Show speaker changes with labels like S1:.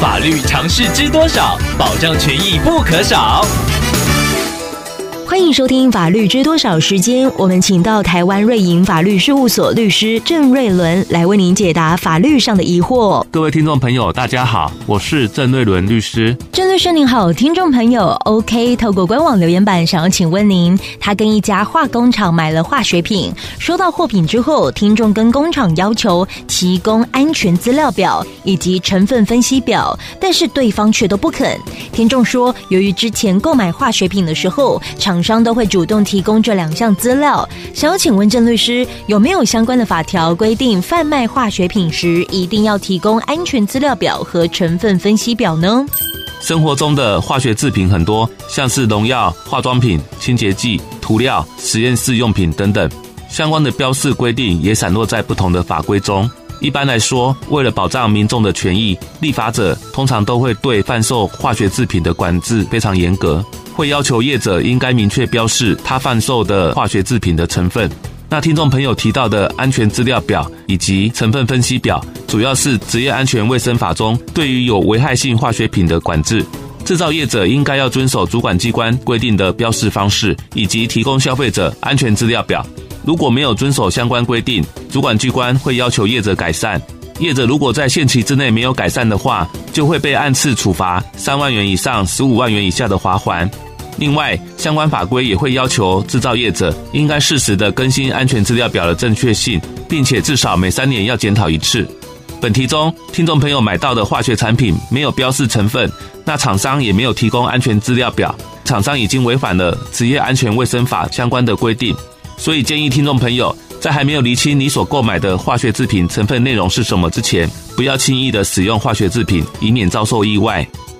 S1: 法律常识知多少？保障权益不可少。
S2: 欢迎收听《法律知多少》时间，我们请到台湾瑞银法律事务所律师郑瑞伦来为您解答法律上的疑惑。
S3: 各位听众朋友，大家好，我是郑瑞伦律师。
S2: 郑律师您好，听众朋友，OK，透过官网留言板想要请问您，他跟一家化工厂买了化学品，收到货品之后，听众跟工厂要求提供安全资料表以及成分分析表，但是对方却都不肯。听众说，由于之前购买化学品的时候，厂厂商都会主动提供这两项资料，想要请问郑律师有没有相关的法条规定，贩卖化学品时一定要提供安全资料表和成分分析表呢？
S3: 生活中的化学制品很多，像是农药、化妆品、清洁剂、涂料、实验室用品等等，相关的标示规定也散落在不同的法规中。一般来说，为了保障民众的权益，立法者通常都会对贩售化学制品的管制非常严格。会要求业者应该明确标示他贩售的化学制品的成分。那听众朋友提到的安全资料表以及成分分析表，主要是职业安全卫生法中对于有危害性化学品的管制。制造业者应该要遵守主管机关规定的标示方式，以及提供消费者安全资料表。如果没有遵守相关规定，主管机关会要求业者改善。业者如果在限期之内没有改善的话，就会被按次处罚三万元以上十五万元以下的罚锾。另外，相关法规也会要求制造业者应该适时的更新安全资料表的正确性，并且至少每三年要检讨一次。本题中，听众朋友买到的化学产品没有标示成分，那厂商也没有提供安全资料表，厂商已经违反了职业安全卫生法相关的规定。所以建议听众朋友在还没有厘清你所购买的化学制品成分内容是什么之前，不要轻易的使用化学制品，以免遭受意外。